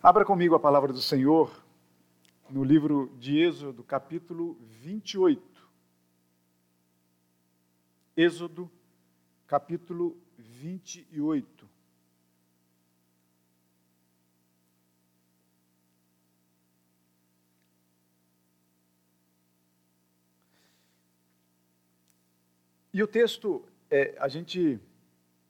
Abra comigo a palavra do Senhor no livro de Êxodo, capítulo 28. Êxodo, capítulo 28. E o texto, é, a gente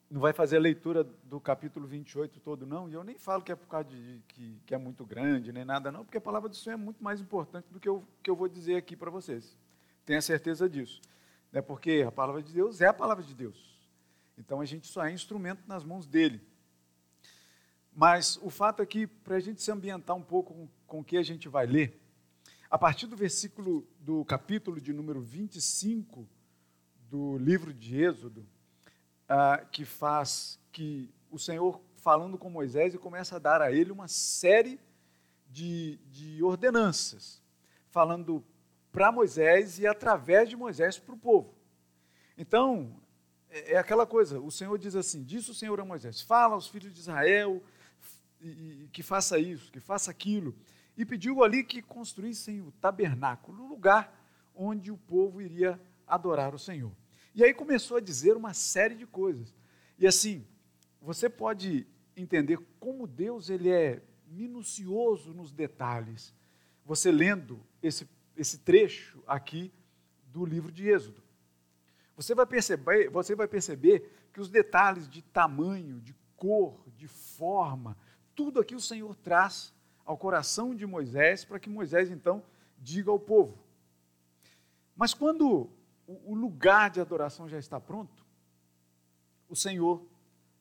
não vai fazer a leitura do capítulo 28 todo, não, e eu nem falo que é por causa de que, que é muito grande, nem nada, não, porque a palavra do Senhor é muito mais importante do que eu, que eu vou dizer aqui para vocês. Tenha certeza disso. Né? Porque a palavra de Deus é a palavra de Deus. Então a gente só é instrumento nas mãos dele. Mas o fato é que, para a gente se ambientar um pouco com, o que a gente vai ler, a partir do versículo do capítulo de número 25 do livro de Êxodo, que faz que o Senhor, falando com Moisés, começa a dar a ele uma série de, de ordenanças, falando para Moisés e através de Moisés para o povo. Então, é, é aquela coisa, o Senhor diz assim: diz o Senhor a Moisés, fala aos filhos de Israel e, e, que faça isso, que faça aquilo. E pediu ali que construíssem o tabernáculo, o lugar onde o povo iria adorar o Senhor. E aí começou a dizer uma série de coisas. E assim, você pode entender como Deus ele é minucioso nos detalhes. Você lendo esse, esse trecho aqui do livro de Êxodo. Você vai perceber, você vai perceber que os detalhes de tamanho, de cor, de forma, tudo aqui o Senhor traz ao coração de Moisés para que Moisés então diga ao povo. Mas quando o lugar de adoração já está pronto, o Senhor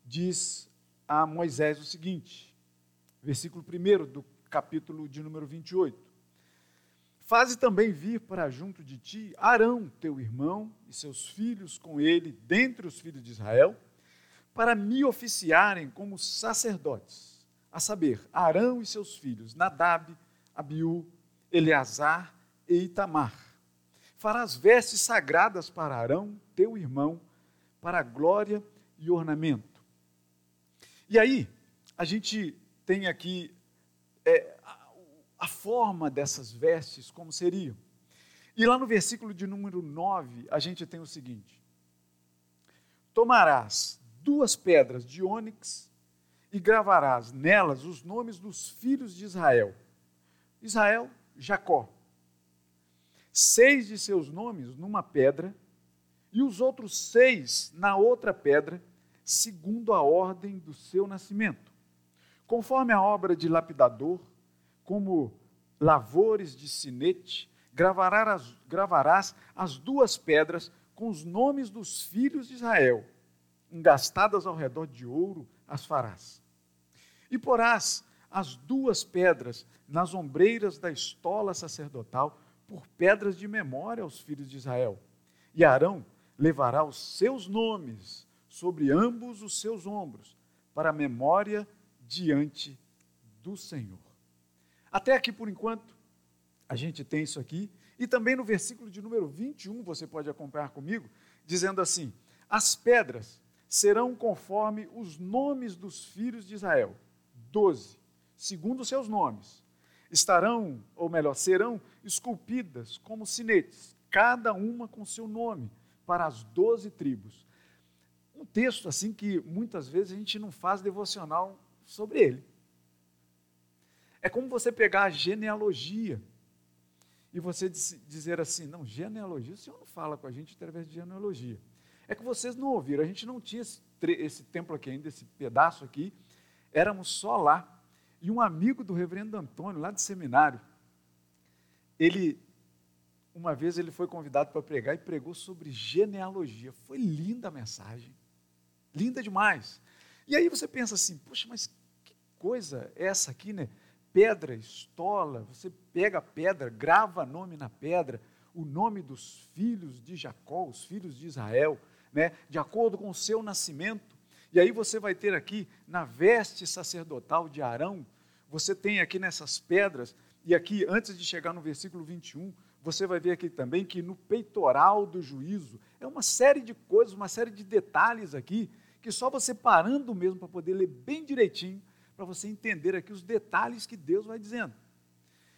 diz a Moisés o seguinte, versículo 1 do capítulo de número 28. Faze também vir para junto de ti Arão, teu irmão, e seus filhos com ele, dentre os filhos de Israel, para me oficiarem como sacerdotes, a saber, Arão e seus filhos, Nadab, Abiú, Eleazar e Itamar farás vestes sagradas para Arão, teu irmão, para glória e ornamento. E aí, a gente tem aqui é, a, a forma dessas vestes, como seriam. E lá no versículo de número 9, a gente tem o seguinte: Tomarás duas pedras de ônix e gravarás nelas os nomes dos filhos de Israel. Israel, Jacó seis de seus nomes numa pedra e os outros seis na outra pedra, segundo a ordem do seu nascimento. Conforme a obra de lapidador, como lavores de sinete, gravarás gravarás as duas pedras com os nomes dos filhos de Israel, engastadas ao redor de ouro as farás. E porás as duas pedras nas ombreiras da estola sacerdotal, por pedras de memória aos filhos de Israel. E Arão levará os seus nomes sobre ambos os seus ombros, para memória diante do Senhor. Até aqui por enquanto, a gente tem isso aqui, e também no versículo de número 21, você pode acompanhar comigo, dizendo assim: As pedras serão conforme os nomes dos filhos de Israel, doze, segundo os seus nomes estarão, ou melhor, serão esculpidas como sinetes, cada uma com seu nome, para as doze tribos. Um texto assim que muitas vezes a gente não faz devocional sobre ele. É como você pegar a genealogia e você dizer assim: não, genealogia, o senhor não fala com a gente através de genealogia. É que vocês não ouviram, a gente não tinha esse, esse templo aqui ainda, esse pedaço aqui, éramos só lá. E um amigo do reverendo Antônio, lá do seminário, ele, uma vez ele foi convidado para pregar e pregou sobre genealogia. Foi linda a mensagem. Linda demais. E aí você pensa assim, poxa, mas que coisa é essa aqui, né? Pedra, estola, você pega a pedra, grava nome na pedra, o nome dos filhos de Jacó, os filhos de Israel, né? de acordo com o seu nascimento. E aí você vai ter aqui na veste sacerdotal de Arão, você tem aqui nessas pedras, e aqui antes de chegar no versículo 21, você vai ver aqui também que no peitoral do juízo é uma série de coisas, uma série de detalhes aqui, que só você parando mesmo para poder ler bem direitinho, para você entender aqui os detalhes que Deus vai dizendo.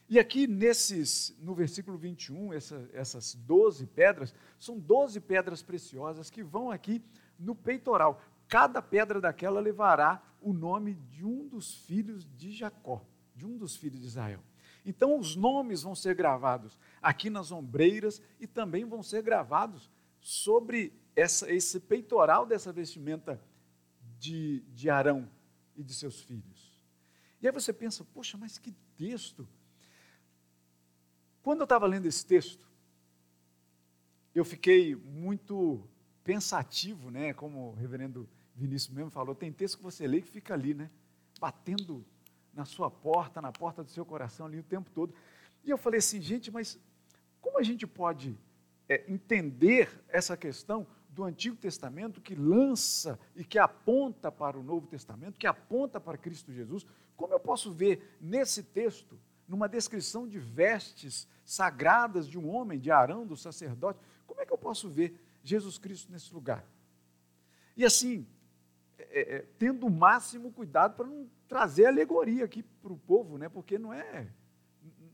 E aqui nesses, no versículo 21, essa, essas 12 pedras, são 12 pedras preciosas que vão aqui no peitoral. Cada pedra daquela levará o nome de um dos filhos de Jacó, de um dos filhos de Israel. Então os nomes vão ser gravados aqui nas ombreiras e também vão ser gravados sobre essa, esse peitoral dessa vestimenta de, de Arão e de seus filhos. E aí você pensa, poxa, mas que texto! Quando eu estava lendo esse texto, eu fiquei muito pensativo, né? Como o reverendo Vinícius mesmo falou, tem texto que você lê que fica ali, né? Batendo na sua porta, na porta do seu coração ali o tempo todo. E eu falei assim, gente, mas como a gente pode é, entender essa questão do Antigo Testamento que lança e que aponta para o Novo Testamento, que aponta para Cristo Jesus? Como eu posso ver nesse texto, numa descrição de vestes sagradas de um homem, de Arão, do sacerdote, como é que eu posso ver Jesus Cristo nesse lugar? E assim, é, é, tendo o máximo cuidado para não trazer alegoria aqui para o povo, né? porque não é,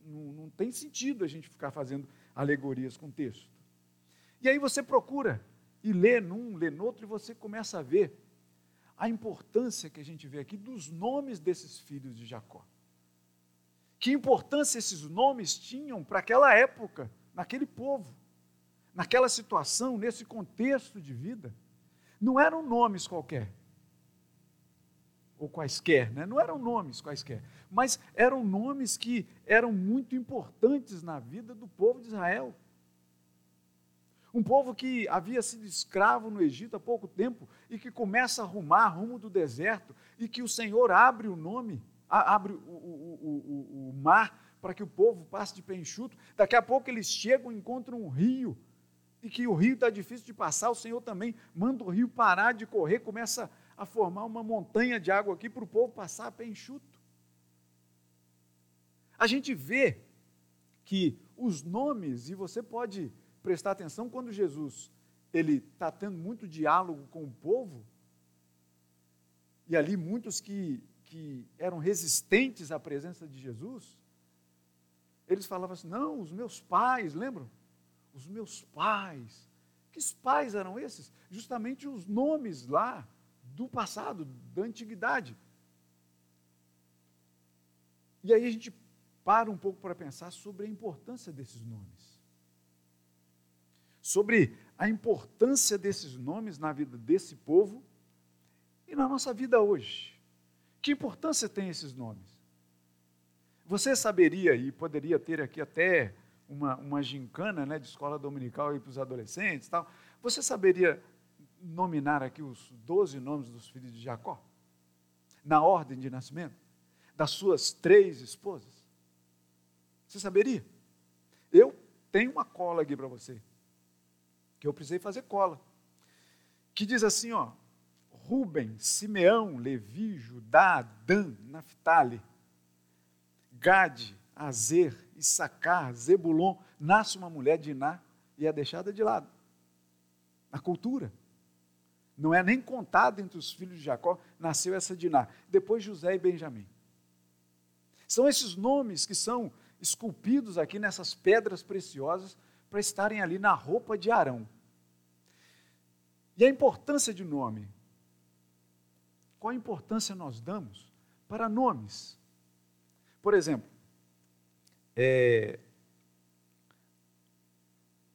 não, não tem sentido a gente ficar fazendo alegorias com texto. E aí você procura e lê num, lê no outro, e você começa a ver a importância que a gente vê aqui dos nomes desses filhos de Jacó. Que importância esses nomes tinham para aquela época, naquele povo, naquela situação, nesse contexto de vida. Não eram nomes qualquer, ou quaisquer, né? não eram nomes quaisquer, mas eram nomes que eram muito importantes na vida do povo de Israel. Um povo que havia sido escravo no Egito há pouco tempo e que começa a rumar rumo do deserto e que o Senhor abre o nome, abre o, o, o, o mar para que o povo passe de pé enxuto. Daqui a pouco eles chegam e encontram um rio e que o rio está difícil de passar, o Senhor também manda o rio parar de correr, começa a a formar uma montanha de água aqui para o povo passar a pé enxuto. A gente vê que os nomes, e você pode prestar atenção quando Jesus ele está tendo muito diálogo com o povo, e ali muitos que, que eram resistentes à presença de Jesus, eles falavam assim: não, os meus pais, lembram? Os meus pais. Que pais eram esses? Justamente os nomes lá do passado, da antiguidade. E aí a gente para um pouco para pensar sobre a importância desses nomes. Sobre a importância desses nomes na vida desse povo e na nossa vida hoje. Que importância tem esses nomes? Você saberia e poderia ter aqui até uma, uma gincana né, de escola dominical para os adolescentes tal. Você saberia nominar aqui os doze nomes dos filhos de Jacó? Na ordem de nascimento? Das suas três esposas? Você saberia? Eu tenho uma cola aqui para você, que eu precisei fazer cola, que diz assim, ó, Ruben, Simeão, Levi, Judá, Dan, Naphtali, Gade, Azer, Issacar, Zebulon, nasce uma mulher de Iná e é deixada de lado. Na cultura não é nem contado entre os filhos de Jacó, nasceu essa Diná. Depois José e Benjamim. São esses nomes que são esculpidos aqui nessas pedras preciosas para estarem ali na roupa de Arão. E a importância de nome? Qual a importância nós damos para nomes? Por exemplo, é,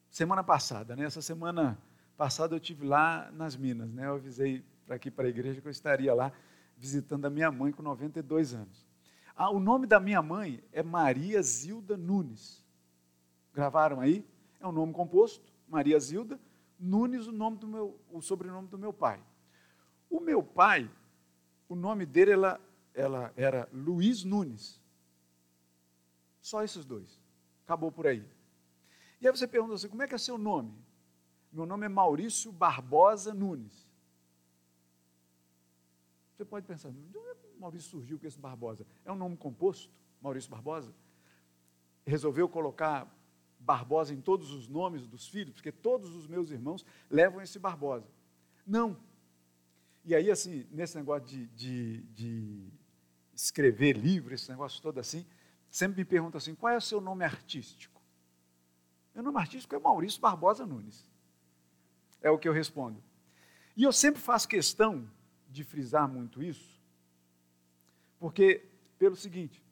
semana passada, né, essa semana passado eu tive lá nas Minas, né? Eu avisei para aqui para a igreja que eu estaria lá visitando a minha mãe com 92 anos. Ah, o nome da minha mãe é Maria Zilda Nunes. Gravaram aí? É um nome composto, Maria Zilda Nunes, o nome do meu, o sobrenome do meu pai. O meu pai, o nome dele ela, ela era Luiz Nunes. Só esses dois. Acabou por aí. E aí você pergunta assim: como é que é seu nome? Meu nome é Maurício Barbosa Nunes. Você pode pensar, de onde é Maurício surgiu com esse Barbosa? É um nome composto, Maurício Barbosa? Resolveu colocar Barbosa em todos os nomes dos filhos, porque todos os meus irmãos levam esse Barbosa. Não. E aí, assim, nesse negócio de, de, de, escrever livro, esse negócio todo assim, sempre me perguntam assim: qual é o seu nome artístico? Meu nome artístico é Maurício Barbosa Nunes. É o que eu respondo. E eu sempre faço questão de frisar muito isso, porque, pelo seguinte,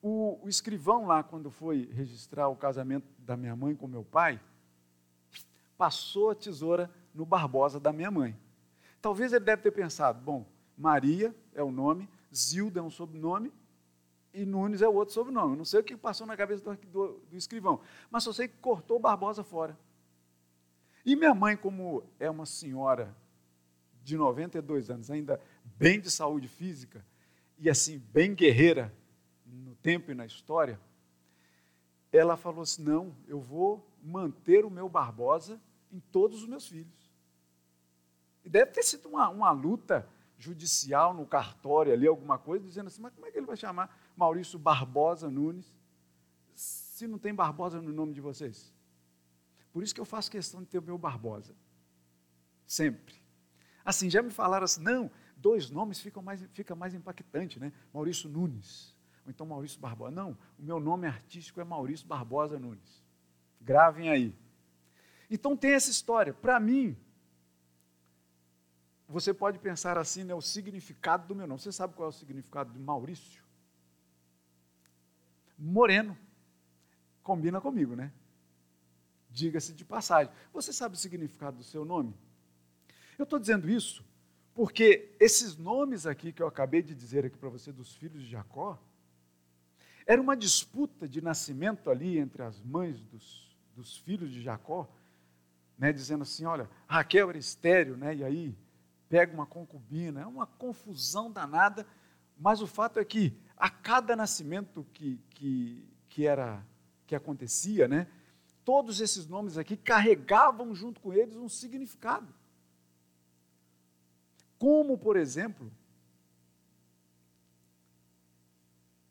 o, o, escrivão lá, quando foi registrar o casamento da minha mãe com meu pai, passou a tesoura no Barbosa da minha mãe. Talvez ele deve ter pensado, bom, Maria é o nome, Zilda é um sobrenome e Nunes é outro sobrenome. não sei o que passou na cabeça do, do, do escrivão, mas só sei que cortou Barbosa fora. E minha mãe, como é uma senhora de 92 anos, ainda bem de saúde física e assim, bem guerreira no tempo e na história, ela falou assim: não, eu vou manter o meu Barbosa em todos os meus filhos. E deve ter sido uma, uma luta judicial no cartório ali, alguma coisa, dizendo assim: mas como é que ele vai chamar Maurício Barbosa Nunes se não tem Barbosa no nome de vocês? Por isso que eu faço questão de ter o meu Barbosa. Sempre. Assim, já me falaram assim, não, dois nomes ficam mais, fica mais impactante, né? Maurício Nunes, ou então Maurício Barbosa. Não, o meu nome artístico é Maurício Barbosa Nunes. Gravem aí. Então tem essa história. Para mim, você pode pensar assim, né, o significado do meu nome. Você sabe qual é o significado de Maurício? Moreno. Combina comigo, né? Diga-se de passagem. Você sabe o significado do seu nome? Eu estou dizendo isso porque esses nomes aqui que eu acabei de dizer aqui para você dos filhos de Jacó, era uma disputa de nascimento ali entre as mães dos, dos filhos de Jacó, né, dizendo assim, olha, Raquel era estéreo, né, e aí pega uma concubina, é uma confusão danada, mas o fato é que a cada nascimento que, que, que era que acontecia, né, todos esses nomes aqui carregavam junto com eles um significado. Como, por exemplo,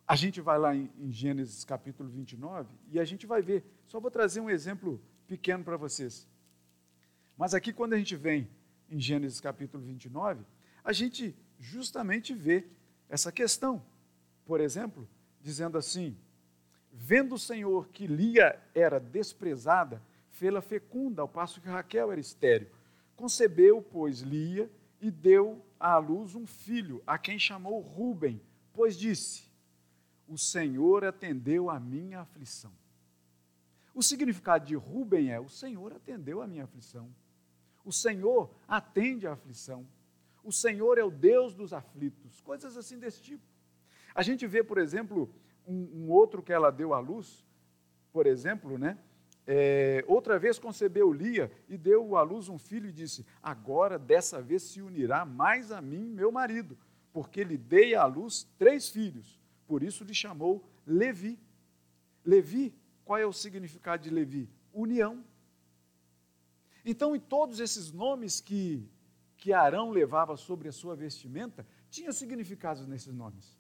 a gente vai lá em, em Gênesis capítulo 29 e a gente vai ver, só vou trazer um exemplo pequeno para vocês. Mas aqui, quando a gente vem em Gênesis capítulo 29, a gente justamente vê essa questão. Por exemplo, dizendo assim: Vendo o Senhor que Lia era desprezada, fê-la fecunda, ao passo que Raquel era estéril. Concebeu, pois, Lia e deu à luz um filho, a quem chamou Ruben, pois disse: O Senhor atendeu a minha aflição. O significado de Ruben é: O Senhor atendeu a minha aflição. O Senhor atende à aflição. O Senhor é o Deus dos aflitos. Coisas assim desse tipo. A gente vê, por exemplo, um, um outro que ela deu à luz, por exemplo, né? É, outra vez concebeu Lia e deu à luz um filho e disse: Agora, dessa vez, se unirá mais a mim, meu marido, porque lhe dei à luz três filhos. Por isso lhe chamou Levi. Levi, qual é o significado de Levi? União. Então, em todos esses nomes que, que Arão levava sobre a sua vestimenta, tinha significados nesses nomes.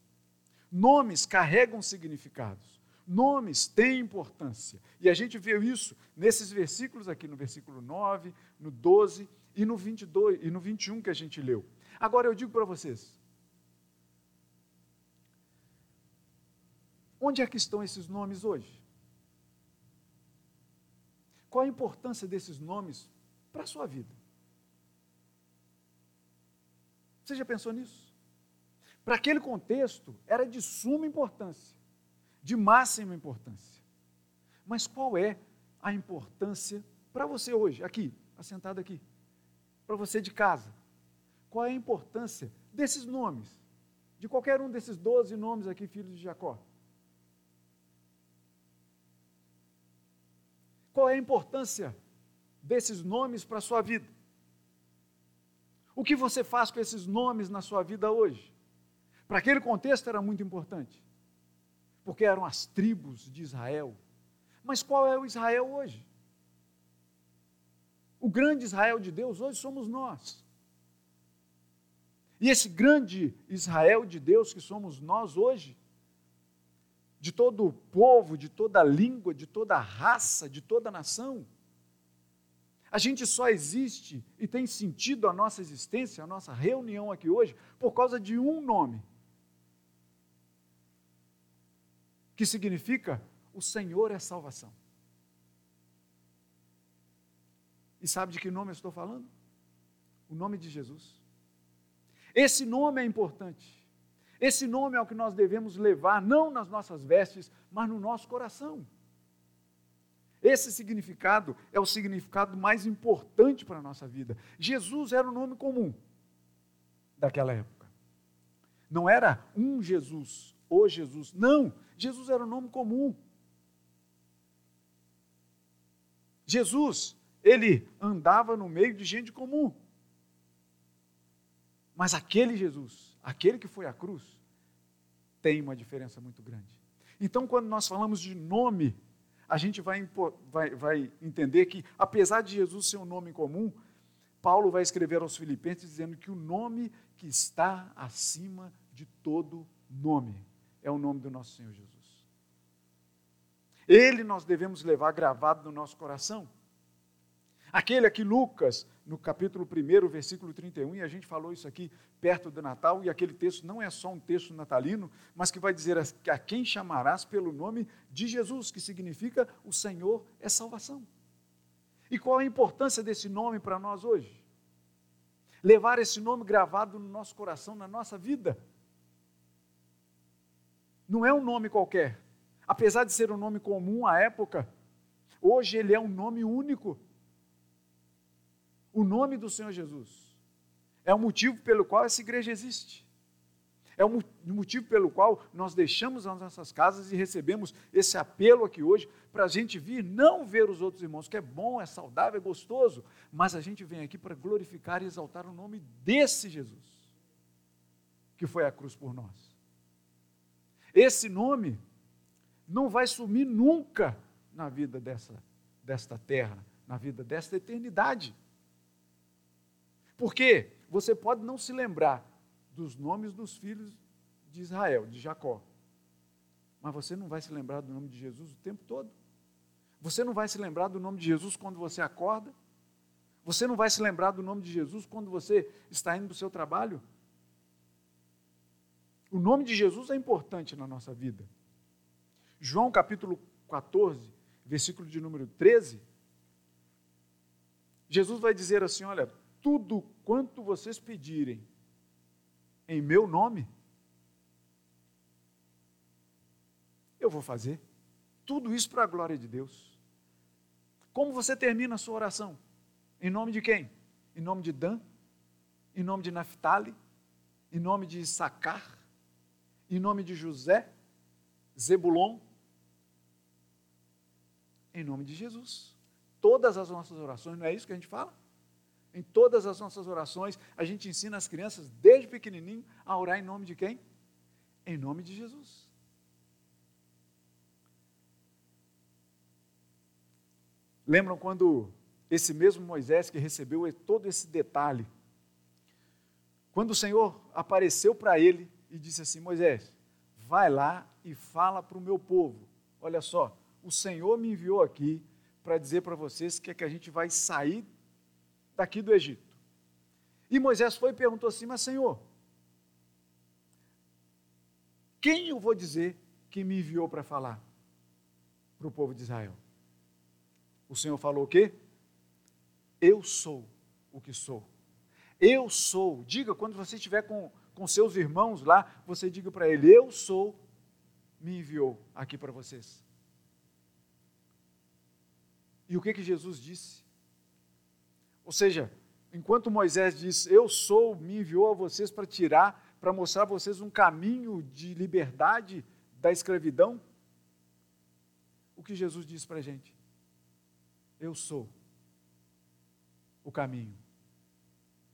Nomes carregam significados. Nomes têm importância. E a gente viu isso nesses versículos aqui, no versículo 9, no 12 e no 22 e no 21 que a gente leu. Agora eu digo para vocês, onde é que estão esses nomes hoje? Qual a importância desses nomes para a sua vida. Você já pensou nisso? Para aquele contexto, era de suma importância, de máxima importância. Mas qual é a importância para você hoje, aqui, assentado aqui? Para você de casa? Qual é a importância desses nomes? De qualquer um desses doze nomes aqui, filhos de Jacó? Qual é a importância desses nomes para a sua vida? O que você faz com esses nomes na sua vida hoje? Para aquele contexto era muito importante, porque eram as tribos de Israel. Mas qual é o Israel hoje? O grande Israel de Deus hoje somos nós. E esse grande Israel de Deus que somos nós hoje, de todo o povo, de toda a língua, de toda a raça, de toda nação, a gente só existe e tem sentido a nossa existência, a nossa reunião aqui hoje, por causa de um nome: que significa o Senhor é salvação. E sabe de que nome eu estou falando? O nome de Jesus. Esse nome é importante. Esse nome é o que nós devemos levar, não nas nossas vestes, mas no nosso coração. Esse significado é o significado mais importante para a nossa vida. Jesus era o nome comum daquela época. Não era um Jesus, o Jesus. Não, Jesus era o nome comum. Jesus, ele andava no meio de gente comum. Mas aquele Jesus, aquele que foi à cruz, tem uma diferença muito grande. Então, quando nós falamos de nome, a gente vai, vai, vai entender que, apesar de Jesus ser um nome comum, Paulo vai escrever aos Filipenses dizendo que o nome que está acima de todo nome é o nome do nosso Senhor Jesus. Ele nós devemos levar gravado no nosso coração. Aquele aqui, Lucas, no capítulo 1, versículo 31, e a gente falou isso aqui perto do Natal, e aquele texto não é só um texto natalino, mas que vai dizer a quem chamarás pelo nome de Jesus, que significa o Senhor é salvação. E qual a importância desse nome para nós hoje? Levar esse nome gravado no nosso coração, na nossa vida. Não é um nome qualquer. Apesar de ser um nome comum à época, hoje ele é um nome único o nome do Senhor Jesus. É o motivo pelo qual essa igreja existe. É o motivo pelo qual nós deixamos as nossas casas e recebemos esse apelo aqui hoje para a gente vir, não ver os outros irmãos, que é bom, é saudável, é gostoso, mas a gente vem aqui para glorificar e exaltar o nome desse Jesus, que foi à cruz por nós. Esse nome não vai sumir nunca na vida dessa, desta terra, na vida desta eternidade. Porque você pode não se lembrar dos nomes dos filhos de Israel, de Jacó, mas você não vai se lembrar do nome de Jesus o tempo todo. Você não vai se lembrar do nome de Jesus quando você acorda. Você não vai se lembrar do nome de Jesus quando você está indo para o seu trabalho. O nome de Jesus é importante na nossa vida. João capítulo 14, versículo de número 13. Jesus vai dizer assim: Olha, tudo quanto vocês pedirem em meu nome, eu vou fazer. Tudo isso para a glória de Deus. Como você termina a sua oração? Em nome de quem? Em nome de Dan? Em nome de Naphtali? Em nome de Issacar? Em nome de José? Zebulon? Em nome de Jesus. Todas as nossas orações, não é isso que a gente fala? Em todas as nossas orações, a gente ensina as crianças, desde pequenininho, a orar em nome de quem? Em nome de Jesus. Lembram quando esse mesmo Moisés que recebeu todo esse detalhe, quando o Senhor apareceu para ele e disse assim: Moisés, vai lá e fala para o meu povo. Olha só, o Senhor me enviou aqui para dizer para vocês que, é que a gente vai sair daqui do Egito. E Moisés foi e perguntou assim: Mas Senhor, quem eu vou dizer que me enviou para falar para o povo de Israel? O Senhor falou o quê? Eu sou o que sou. Eu sou. Diga, quando você estiver com, com seus irmãos lá, você diga para ele: Eu sou, me enviou aqui para vocês. E o que que Jesus disse? Ou seja, enquanto Moisés diz: Eu sou, me enviou a vocês para tirar, para mostrar a vocês um caminho de liberdade da escravidão, o que Jesus diz para a gente? Eu sou o caminho,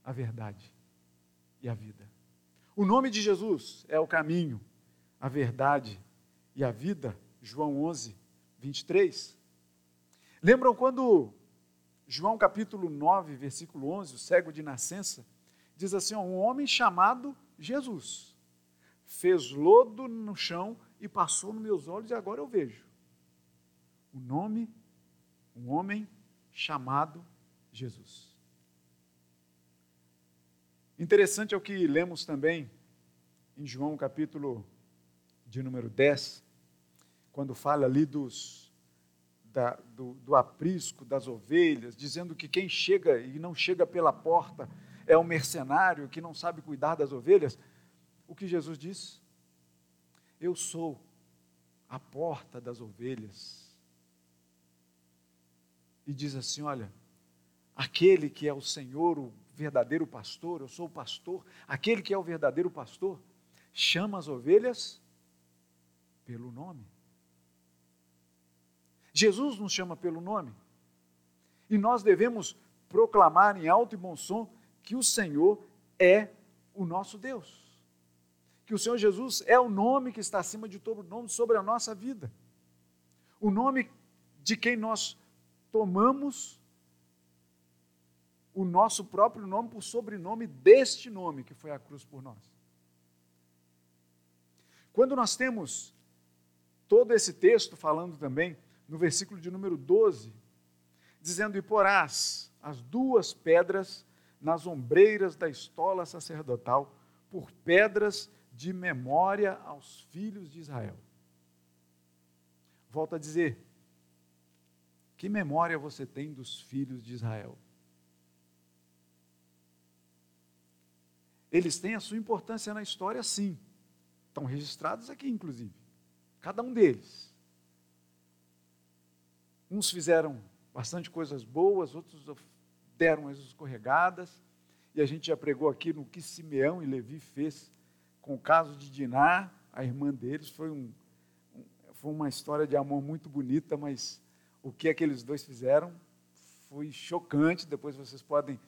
a verdade e a vida. O nome de Jesus é o caminho, a verdade e a vida. João 11, 23. Lembram quando João capítulo 9, versículo 11, o cego de nascença, diz assim: ó, um homem chamado Jesus fez lodo no chão e passou nos meus olhos e agora eu vejo. O nome, um homem chamado Jesus. Interessante é o que lemos também em João capítulo de número 10, quando fala ali dos, da, do, do aprisco das ovelhas, dizendo que quem chega e não chega pela porta é um mercenário que não sabe cuidar das ovelhas, o que Jesus diz? Eu sou a porta das ovelhas. E diz assim: olha, aquele que é o Senhor, o verdadeiro pastor, eu sou o pastor, aquele que é o verdadeiro pastor, chama as ovelhas pelo nome. Jesus nos chama pelo nome. E nós devemos proclamar em alto e bom som que o Senhor é o nosso Deus. Que o Senhor Jesus é o nome que está acima de todo nome sobre a nossa vida. O nome de quem nós tomamos o nosso próprio nome por sobrenome deste nome que foi a cruz por nós. Quando nós temos todo esse texto falando também, no versículo de número 12, dizendo: E porás as duas pedras nas ombreiras da estola sacerdotal, por pedras de memória aos filhos de Israel. Volto a dizer, que memória você tem dos filhos de Israel? Eles têm a sua importância na história, sim. Estão registrados aqui, inclusive. Cada um deles. Uns fizeram bastante coisas boas, outros deram as escorregadas. E a gente já pregou aqui no que Simeão e Levi fez com o caso de Diná, a irmã deles. Foi, um, foi uma história de amor muito bonita, mas o que aqueles dois fizeram foi chocante. Depois vocês podem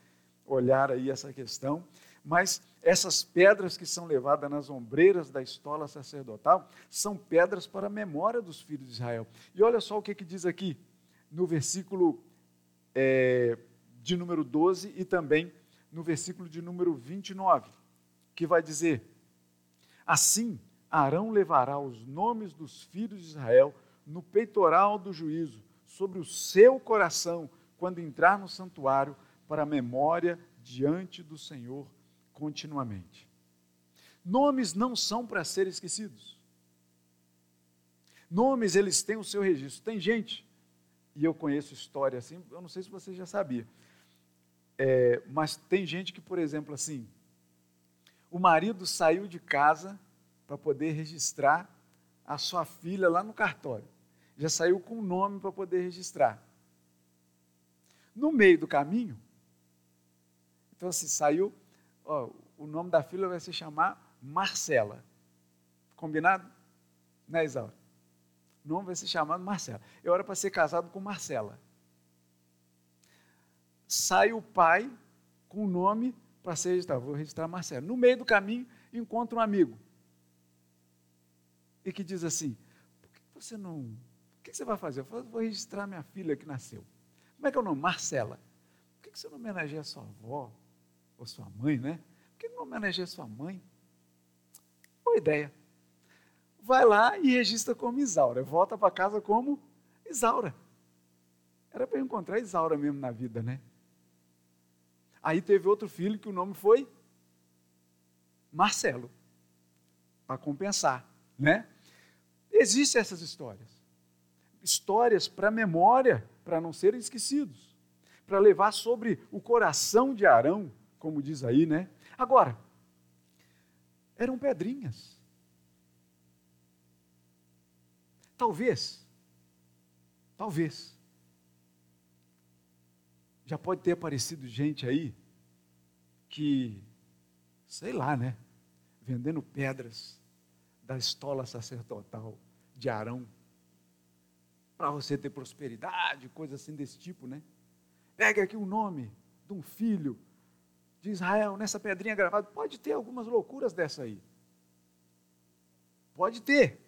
olhar aí essa questão mas essas pedras que são levadas nas ombreiras da estola sacerdotal são pedras para a memória dos filhos de Israel. E olha só o que, que diz aqui no versículo é, de número 12 e também no versículo de número 29, que vai dizer: Assim Arão levará os nomes dos filhos de Israel no peitoral do juízo, sobre o seu coração, quando entrar no santuário, para a memória diante do Senhor continuamente. Nomes não são para ser esquecidos. Nomes, eles têm o seu registro. Tem gente, e eu conheço história assim, eu não sei se você já sabia, é, mas tem gente que, por exemplo, assim, o marido saiu de casa para poder registrar a sua filha lá no cartório. Já saiu com o nome para poder registrar. No meio do caminho, então assim, saiu o nome da filha vai se chamar Marcela. Combinado? Né, Isaura? O nome vai se chamar Marcela. Eu era para ser casado com Marcela. Sai o pai com o nome para ser registrado. Vou registrar Marcela. No meio do caminho, encontra um amigo. E que diz assim: por que você não. O que você vai fazer? Eu falo, vou registrar minha filha que nasceu. Como é que é o nome? Marcela. Por que você não homenageia a sua avó? Ou sua mãe, né? Por que não homenageia sua mãe? Boa ideia. Vai lá e registra como Isaura. Volta para casa como Isaura. Era para encontrar Isaura mesmo na vida, né? Aí teve outro filho que o nome foi Marcelo. Para compensar, né? Existem essas histórias. Histórias para memória, para não serem esquecidos. Para levar sobre o coração de Arão como diz aí, né? Agora, eram pedrinhas. Talvez, talvez, já pode ter aparecido gente aí que, sei lá, né? Vendendo pedras da estola sacerdotal de Arão para você ter prosperidade, coisa assim desse tipo, né? Pega aqui o nome de um filho de Israel nessa pedrinha gravada. Pode ter algumas loucuras dessa aí. Pode ter.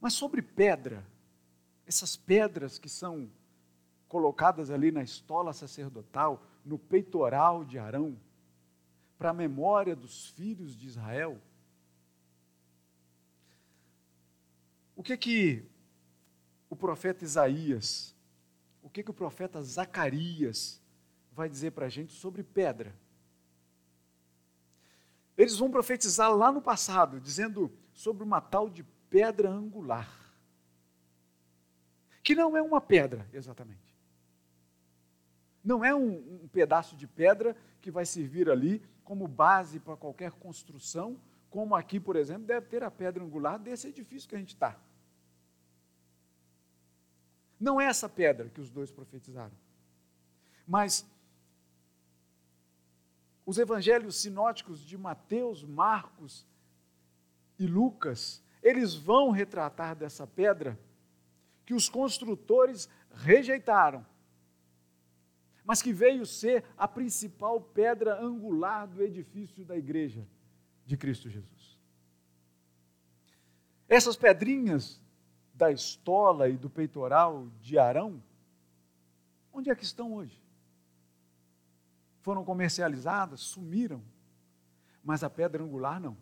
Mas sobre pedra, essas pedras que são colocadas ali na estola sacerdotal, no peitoral de Arão, para a memória dos filhos de Israel. O que que o profeta Isaías, o que que o profeta Zacarias vai dizer para a gente sobre pedra. Eles vão profetizar lá no passado, dizendo sobre uma tal de pedra angular, que não é uma pedra exatamente. Não é um, um pedaço de pedra que vai servir ali como base para qualquer construção, como aqui, por exemplo, deve ter a pedra angular desse edifício que a gente está. Não é essa pedra que os dois profetizaram. Mas os evangelhos sinóticos de Mateus, Marcos e Lucas, eles vão retratar dessa pedra que os construtores rejeitaram, mas que veio ser a principal pedra angular do edifício da igreja de Cristo Jesus. Essas pedrinhas da estola e do peitoral de Arão, onde é que estão hoje? Foram comercializadas, sumiram. Mas a pedra angular não.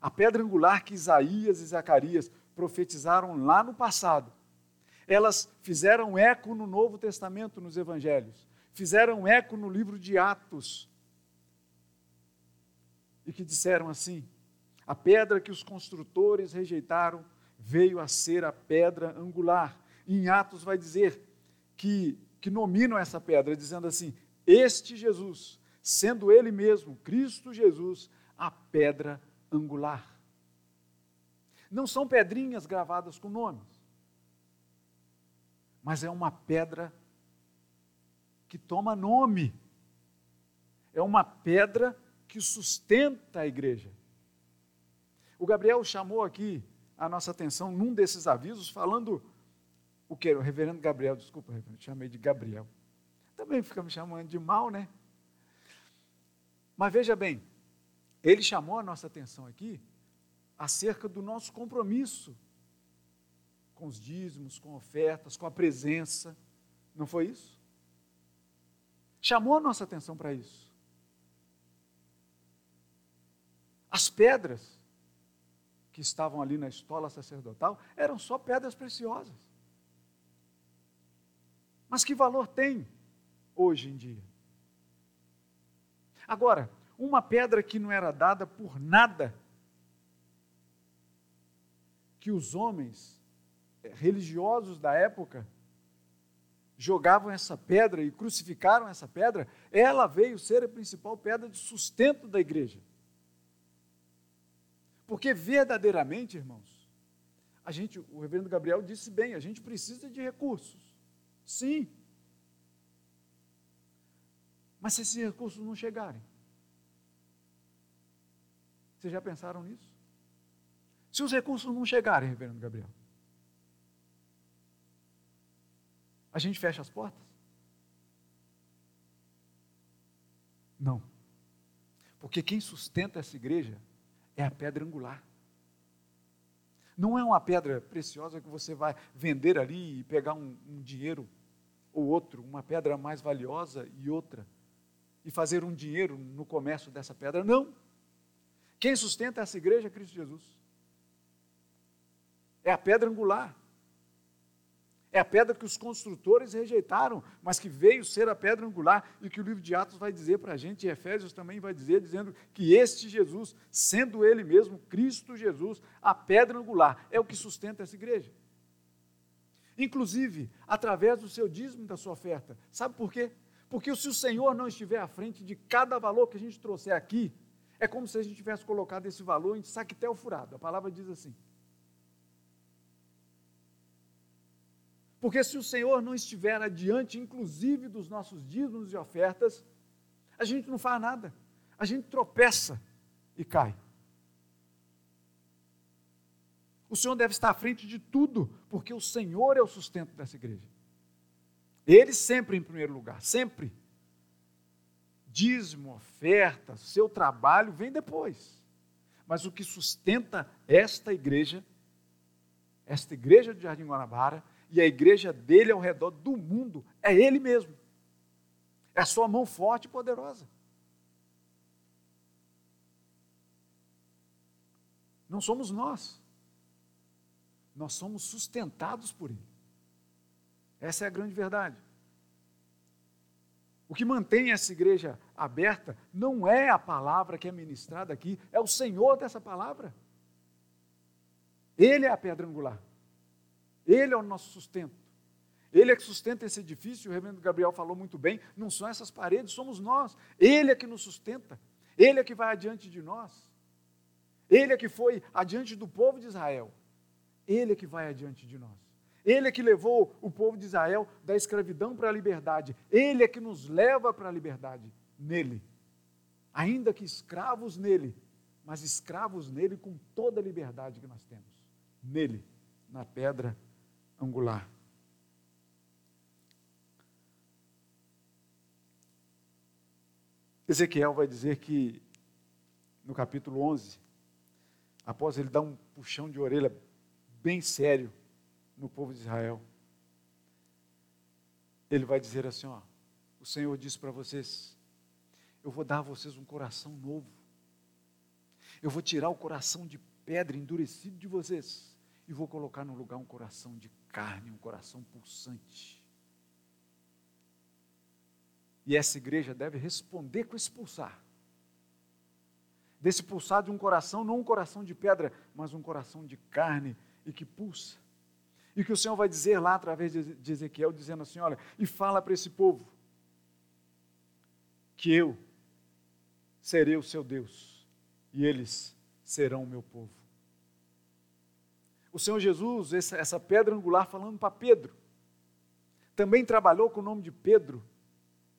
A pedra angular que Isaías e Zacarias profetizaram lá no passado, elas fizeram eco no Novo Testamento, nos Evangelhos, fizeram eco no livro de Atos, e que disseram assim: a pedra que os construtores rejeitaram veio a ser a pedra angular. E em Atos vai dizer que, que nominam essa pedra, dizendo assim: este Jesus, sendo Ele mesmo, Cristo Jesus, a pedra angular. Não são pedrinhas gravadas com nomes, mas é uma pedra que toma nome. É uma pedra que sustenta a igreja. O Gabriel chamou aqui a nossa atenção num desses avisos, falando o que? O reverendo Gabriel, desculpa, reverendo, chamei de Gabriel. Também fica me chamando de mal, né? Mas veja bem, ele chamou a nossa atenção aqui acerca do nosso compromisso com os dízimos, com ofertas, com a presença. Não foi isso? Chamou a nossa atenção para isso. As pedras que estavam ali na estola sacerdotal eram só pedras preciosas. Mas que valor tem hoje em dia. Agora, uma pedra que não era dada por nada, que os homens eh, religiosos da época jogavam essa pedra e crucificaram essa pedra, ela veio ser a principal pedra de sustento da igreja. Porque verdadeiramente, irmãos, a gente, o reverendo Gabriel disse bem, a gente precisa de recursos. Sim, mas se esses recursos não chegarem, vocês já pensaram nisso? Se os recursos não chegarem, reverendo Gabriel, a gente fecha as portas? Não. Porque quem sustenta essa igreja é a pedra angular. Não é uma pedra preciosa que você vai vender ali e pegar um, um dinheiro ou outro, uma pedra mais valiosa e outra e fazer um dinheiro no comércio dessa pedra. Não. Quem sustenta essa igreja é Cristo Jesus. É a pedra angular. É a pedra que os construtores rejeitaram, mas que veio ser a pedra angular e que o livro de Atos vai dizer para a gente, e Efésios também vai dizer, dizendo que este Jesus, sendo ele mesmo, Cristo Jesus, a pedra angular, é o que sustenta essa igreja. Inclusive, através do seu dízimo da sua oferta. Sabe por quê? Porque se o Senhor não estiver à frente de cada valor que a gente trouxer aqui, é como se a gente tivesse colocado esse valor em saquetel furado. A palavra diz assim. Porque se o Senhor não estiver adiante, inclusive dos nossos dízimos e ofertas, a gente não faz nada. A gente tropeça e cai. O Senhor deve estar à frente de tudo, porque o Senhor é o sustento dessa igreja. Ele sempre em primeiro lugar, sempre. Dízimo, oferta, seu trabalho vem depois. Mas o que sustenta esta igreja, esta igreja de Jardim Guanabara e a igreja dele ao redor do mundo, é ele mesmo. É a sua mão forte e poderosa. Não somos nós. Nós somos sustentados por ele. Essa é a grande verdade. O que mantém essa igreja aberta não é a palavra que é ministrada aqui, é o Senhor dessa palavra. Ele é a pedra angular. Ele é o nosso sustento. Ele é que sustenta esse edifício, o reverendo Gabriel falou muito bem, não são essas paredes, somos nós. Ele é que nos sustenta. Ele é que vai adiante de nós. Ele é que foi adiante do povo de Israel. Ele é que vai adiante de nós. Ele é que levou o povo de Israel da escravidão para a liberdade. Ele é que nos leva para a liberdade. Nele. Ainda que escravos nele, mas escravos nele com toda a liberdade que nós temos. Nele, na pedra angular. Ezequiel vai dizer que, no capítulo 11, após ele dar um puxão de orelha bem sério no povo de Israel, ele vai dizer assim: ó, o Senhor disse para vocês, eu vou dar a vocês um coração novo, eu vou tirar o coração de pedra endurecido de vocês e vou colocar no lugar um coração de carne, um coração pulsante. E essa igreja deve responder com esse pulsar. Desse pulsar de um coração, não um coração de pedra, mas um coração de carne e que pulsa. E que o Senhor vai dizer lá através de Ezequiel, dizendo assim: olha, e fala para esse povo que eu serei o seu Deus e eles serão o meu povo. O Senhor Jesus, essa, pedra angular, falando para Pedro, também trabalhou com o nome de Pedro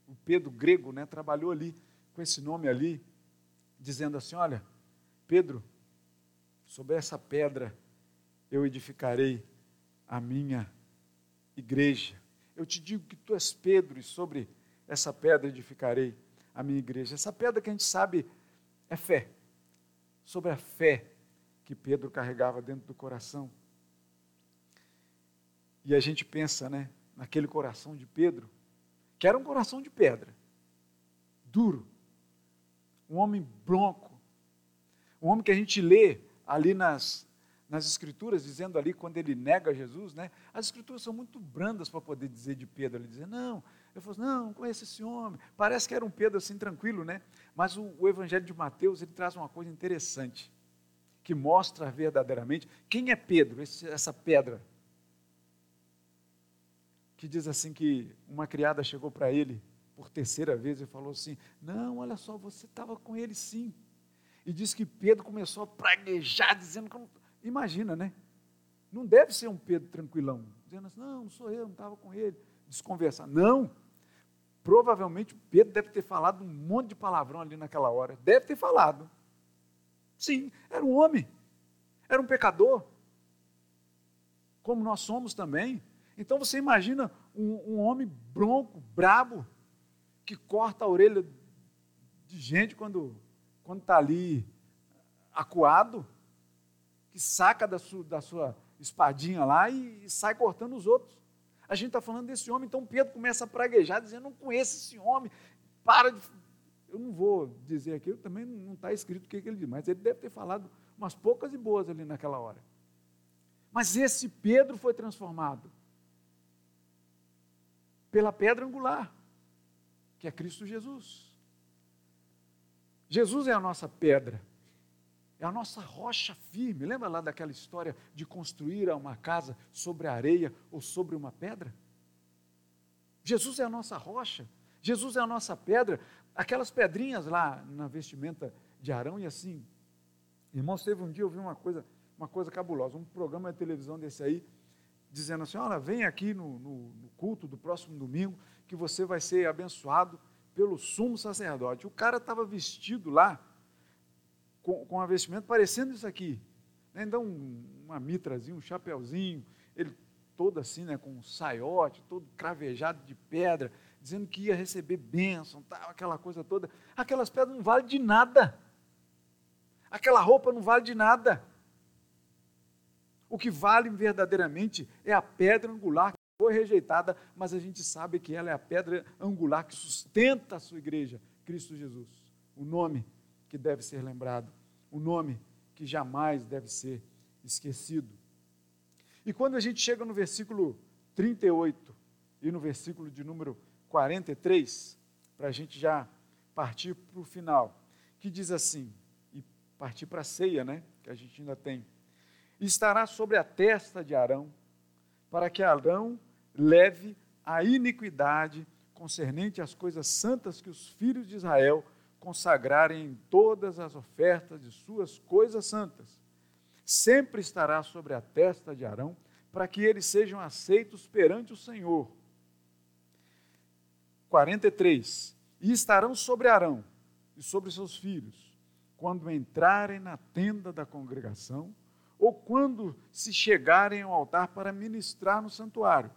o Pedro grego, né, trabalhou ali com esse nome ali, dizendo assim: Olha, Pedro, sobre essa pedra eu edificarei a minha igreja. Eu te digo que tu és Pedro, e sobre essa pedra edificarei a minha igreja. Essa pedra que a gente sabe é fé. Sobre a fé que Pedro carregava dentro do coração. E a gente pensa, né, naquele coração de Pedro, que era um coração de pedra, duro, um homem bronco, um homem que a gente lê ali nas, nas escrituras, dizendo ali quando ele nega Jesus, né? As escrituras são muito brandas para poder dizer de Pedro, ele dizer, não, eu falo, não, conheço esse homem, parece que era um Pedro assim tranquilo, né? Mas o, o Evangelho de Mateus, ele traz uma coisa interessante, que mostra verdadeiramente quem é Pedro, esse, essa pedra que diz assim que uma criada chegou para ele por terceira vez e falou assim: Não, olha só, você estava com ele sim. E diz que Pedro começou a praguejar, dizendo que. Não... Imagina, né? Não deve ser um Pedro tranquilão, dizendo assim: Não, não sou eu, não estava com ele. Desconversar. Não. Provavelmente Pedro deve ter falado um monte de palavrão ali naquela hora. Deve ter falado. Sim, era um homem, era um pecador, como nós somos também. Então você imagina um, um homem bronco, brabo, que corta a orelha de gente quando quando está ali acuado, que saca da sua, da sua espadinha lá e, e sai cortando os outros. A gente está falando desse homem, então Pedro começa a praguejar, dizendo: Não conheço esse homem, para de. Eu não vou dizer aqui, também não está escrito o que, que ele diz, mas ele deve ter falado umas poucas e boas ali naquela hora. Mas esse Pedro foi transformado pela pedra angular, que é Cristo Jesus. Jesus é a nossa pedra, é a nossa rocha firme. Lembra lá daquela história de construir uma casa sobre areia ou sobre uma pedra? Jesus é a nossa rocha, Jesus é a nossa pedra. Aquelas pedrinhas lá na vestimenta de Arão e assim. Irmãos, teve um dia eu vi uma coisa, uma coisa cabulosa, um programa de televisão desse aí, dizendo assim: olha, vem aqui no, no, no, culto do próximo domingo, que você vai ser abençoado pelo sumo sacerdote. O cara estava vestido lá com, com a vestimenta parecendo isso aqui. Né? Então, um, uma mitrazinha, um chapéuzinho, ele todo assim, né, com um saiote, todo cravejado de pedra, dizendo que ia receber bênção, tal, aquela coisa toda. Aquelas pedras não valem de nada. Aquela roupa não vale de nada. O que vale verdadeiramente é a pedra angular que foi rejeitada, mas a gente sabe que ela é a pedra angular que sustenta a sua igreja, Cristo Jesus. O nome que deve ser lembrado, o nome que jamais deve ser esquecido. E quando a gente chega no versículo 38 e no versículo de número 43, para a gente já partir para o final, que diz assim, e partir para a ceia, né? Que a gente ainda tem estará sobre a testa de Arão, para que Arão leve a iniquidade concernente às coisas santas que os filhos de Israel consagrarem em todas as ofertas de suas coisas santas. Sempre estará sobre a testa de Arão, para que eles sejam aceitos perante o Senhor. 43. E estarão sobre Arão e sobre seus filhos, quando entrarem na tenda da congregação, ou quando se chegarem ao altar para ministrar no santuário,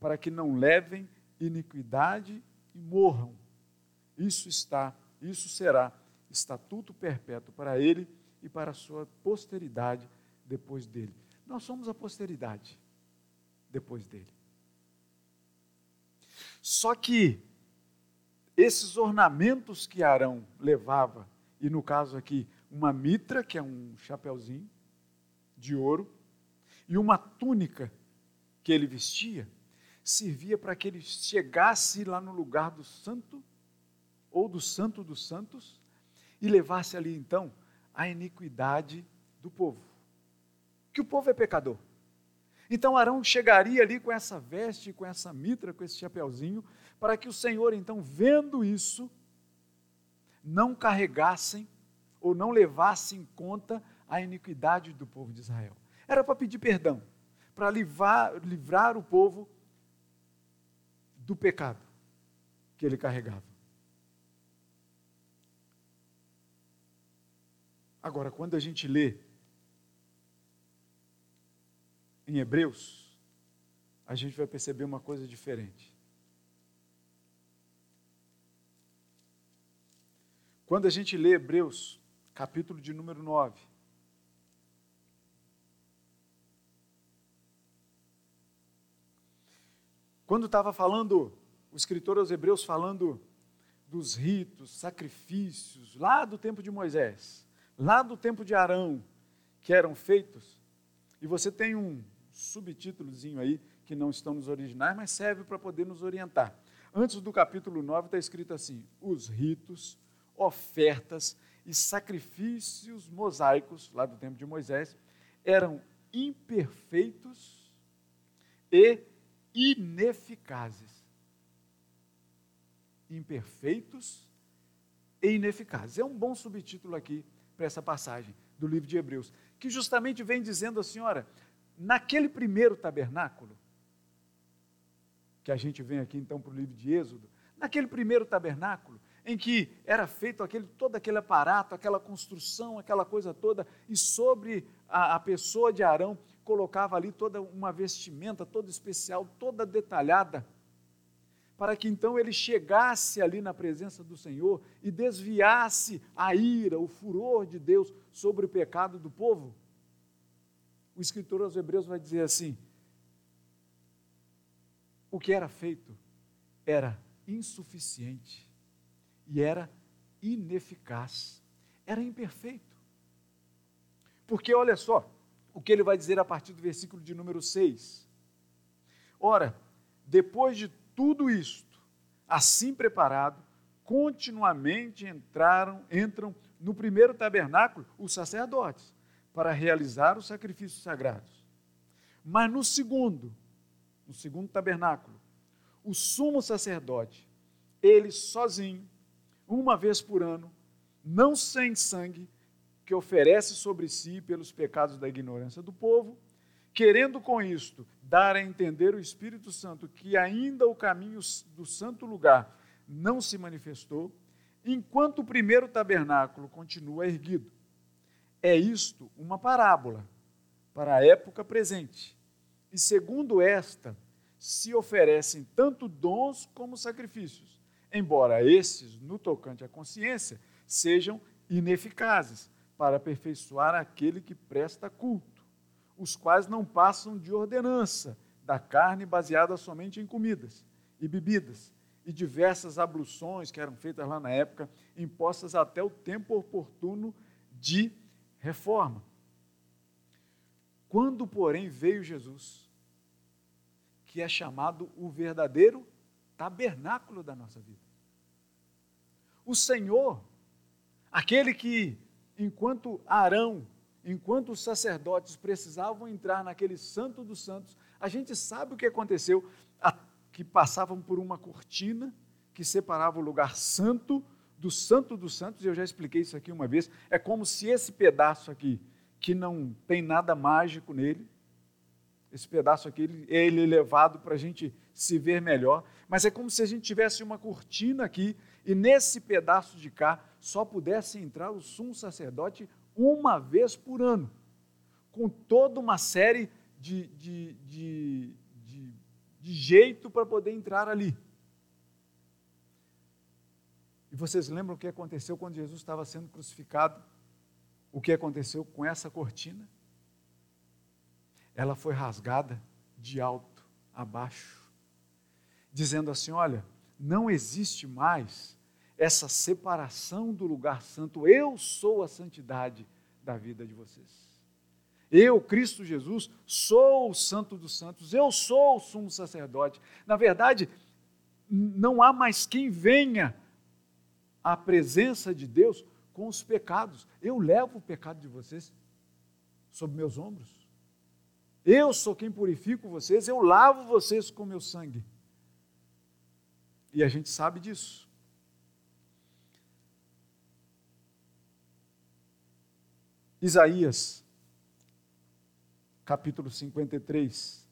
para que não levem iniquidade e morram. Isso está, isso será estatuto perpétuo para ele e para a sua posteridade depois dele. Nós somos a posteridade depois dele. Só que esses ornamentos que Arão levava, e no caso aqui, uma mitra, que é um chapeuzinho de ouro, e uma túnica que ele vestia, servia para que ele chegasse lá no lugar do santo, ou do santo dos santos, e levasse ali então a iniquidade do povo. Que o povo é pecador. Então Arão chegaria ali com essa veste, com essa mitra, com esse chapeuzinho, para que o Senhor, então, vendo isso, não carregassem ou não levasse em conta a iniquidade do povo de Israel. Era para pedir perdão, para livrar, livrar o povo do pecado que ele carregava. Agora, quando a gente lê em Hebreus, a gente vai perceber uma coisa diferente. Quando a gente lê Hebreus, capítulo de número 9, quando estava falando, o escritor aos Hebreus falando dos ritos, sacrifícios, lá do tempo de Moisés, lá do tempo de Arão, que eram feitos, e você tem um subtítulozinho aí, que não estão nos originais, mas serve para poder nos orientar. Antes do capítulo 9 está escrito assim: os ritos, ofertas e sacrifícios mosaicos, lá do tempo de Moisés, eram imperfeitos e ineficazes. Imperfeitos e ineficazes. É um bom subtítulo aqui para essa passagem do livro de Hebreus, que justamente vem dizendo a senhora, naquele primeiro tabernáculo, que a gente vem aqui então para o livro de Êxodo, naquele primeiro tabernáculo, em que era feito aquele, todo aquele aparato, aquela construção, aquela coisa toda, e sobre a, a pessoa de Arão colocava ali toda uma vestimenta toda especial, toda detalhada, para que então ele chegasse ali na presença do Senhor e desviasse a ira, o furor de Deus sobre o pecado do povo. O escritor aos Hebreus vai dizer assim: o que era feito era insuficiente e era ineficaz, era imperfeito. Porque olha só o que ele vai dizer a partir do versículo de número 6. Ora, depois de tudo isto, assim preparado, continuamente entraram, entram no primeiro tabernáculo os sacerdotes para realizar os sacrifícios sagrados. Mas no segundo, no segundo tabernáculo, o sumo sacerdote, ele sozinho, uma vez por ano, não sem sangue, que oferece sobre si pelos pecados da ignorância do povo, querendo com isto dar a entender o Espírito Santo que ainda o caminho do santo lugar não se manifestou, enquanto o primeiro tabernáculo continua erguido. É isto uma parábola para a época presente. E segundo esta, se oferecem tanto dons como sacrifícios embora esses, no tocante à consciência, sejam ineficazes para aperfeiçoar aquele que presta culto, os quais não passam de ordenança da carne baseada somente em comidas e bebidas e diversas abluções que eram feitas lá na época, impostas até o tempo oportuno de reforma. Quando, porém, veio Jesus, que é chamado o verdadeiro tabernáculo da nossa vida. O Senhor, aquele que, enquanto Arão enquanto os sacerdotes precisavam entrar naquele santo dos santos, a gente sabe o que aconteceu, que passavam por uma cortina que separava o lugar santo do santo dos santos, eu já expliquei isso aqui uma vez, é como se esse pedaço aqui, que não tem nada mágico nele, esse pedaço aqui, ele é levado para a gente se ver melhor, mas é como se a gente tivesse uma cortina aqui e nesse pedaço de cá só pudesse entrar o sumo sacerdote uma vez por ano, com toda uma série de, de, de, de, de jeito para poder entrar ali. E vocês lembram o que aconteceu quando Jesus estava sendo crucificado? O que aconteceu com essa cortina? Ela foi rasgada de alto a baixo, dizendo assim: olha, não existe mais essa separação do lugar santo. Eu sou a santidade da vida de vocês. Eu, Cristo Jesus, sou o Santo dos Santos, eu sou o sumo sacerdote. Na verdade, não há mais quem venha à presença de Deus com os pecados. Eu levo o pecado de vocês sobre meus ombros. Eu sou quem purifico vocês, eu lavo vocês com meu sangue. E a gente sabe disso. Isaías, capítulo 53,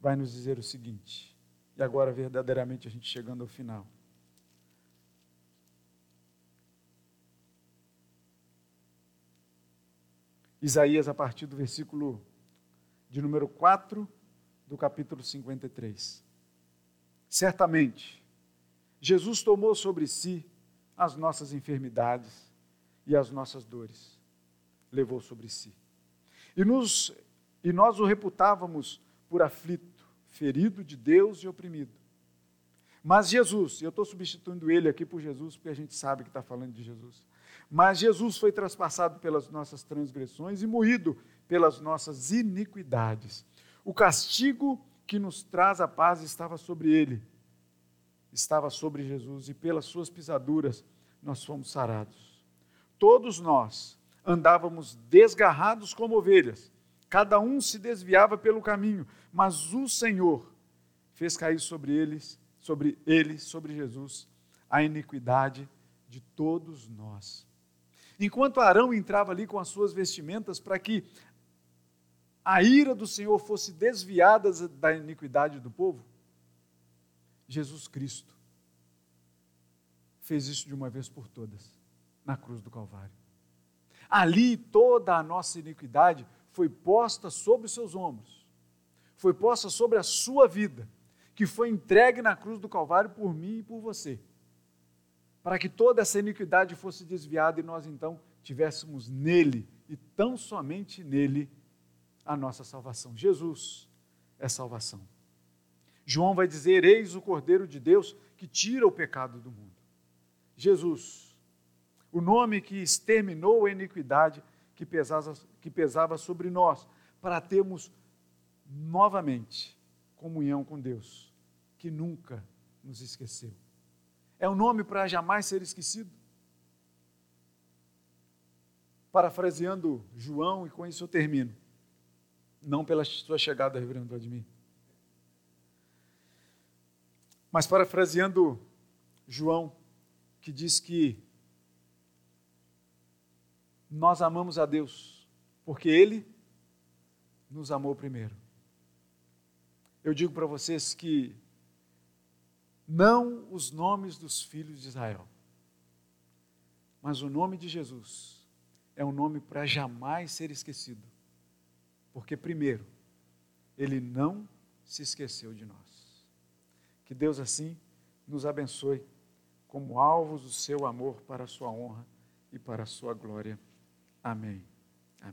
vai nos dizer o seguinte, e agora verdadeiramente a gente chegando ao final. Isaías, a partir do versículo de número 4 do capítulo 53. Certamente, Jesus tomou sobre si as nossas enfermidades e as nossas dores levou sobre si. E, nos, e nós o reputávamos por aflito, ferido de Deus e oprimido. Mas Jesus, e eu estou substituindo ele aqui por Jesus, porque a gente sabe que está falando de Jesus. Mas Jesus foi traspassado pelas nossas transgressões e moído pelas nossas iniquidades. O castigo que nos traz a paz estava sobre ele, estava sobre Jesus, e pelas suas pisaduras nós fomos sarados. Todos nós, andávamos desgarrados como ovelhas, cada um se desviava pelo caminho, mas o Senhor fez cair sobre eles, sobre ele, sobre Jesus, a iniquidade de todos nós. Enquanto Arão entrava ali com as suas vestimentas para que a ira do Senhor fosse desviada da iniquidade do povo, Jesus Cristo fez isso de uma vez por todas, na cruz do Calvário. Ali toda a nossa iniquidade foi posta sobre os seus ombros, foi posta sobre a sua vida, que foi entregue na cruz do Calvário por mim e por você, para que toda essa iniquidade fosse desviada e nós então tivéssemos nele e tão somente nele a nossa salvação. Jesus é salvação. João vai dizer: Eis o Cordeiro de Deus que tira o pecado do mundo. Jesus o nome que exterminou a iniquidade que pesava, que pesava sobre nós, para termos novamente comunhão com Deus, que nunca nos esqueceu. É um nome para jamais ser esquecido. Parafraseando João, e com isso eu termino. Não pela sua chegada, reverendo Vladimir. Mas parafraseando João, que diz que nós amamos a Deus, porque Ele nos amou primeiro. Eu digo para vocês que não os nomes dos filhos de Israel, mas o nome de Jesus é um nome para jamais ser esquecido, porque, primeiro, Ele não se esqueceu de nós. Que Deus assim nos abençoe como alvos do seu amor para a sua honra e para a sua glória. Amém.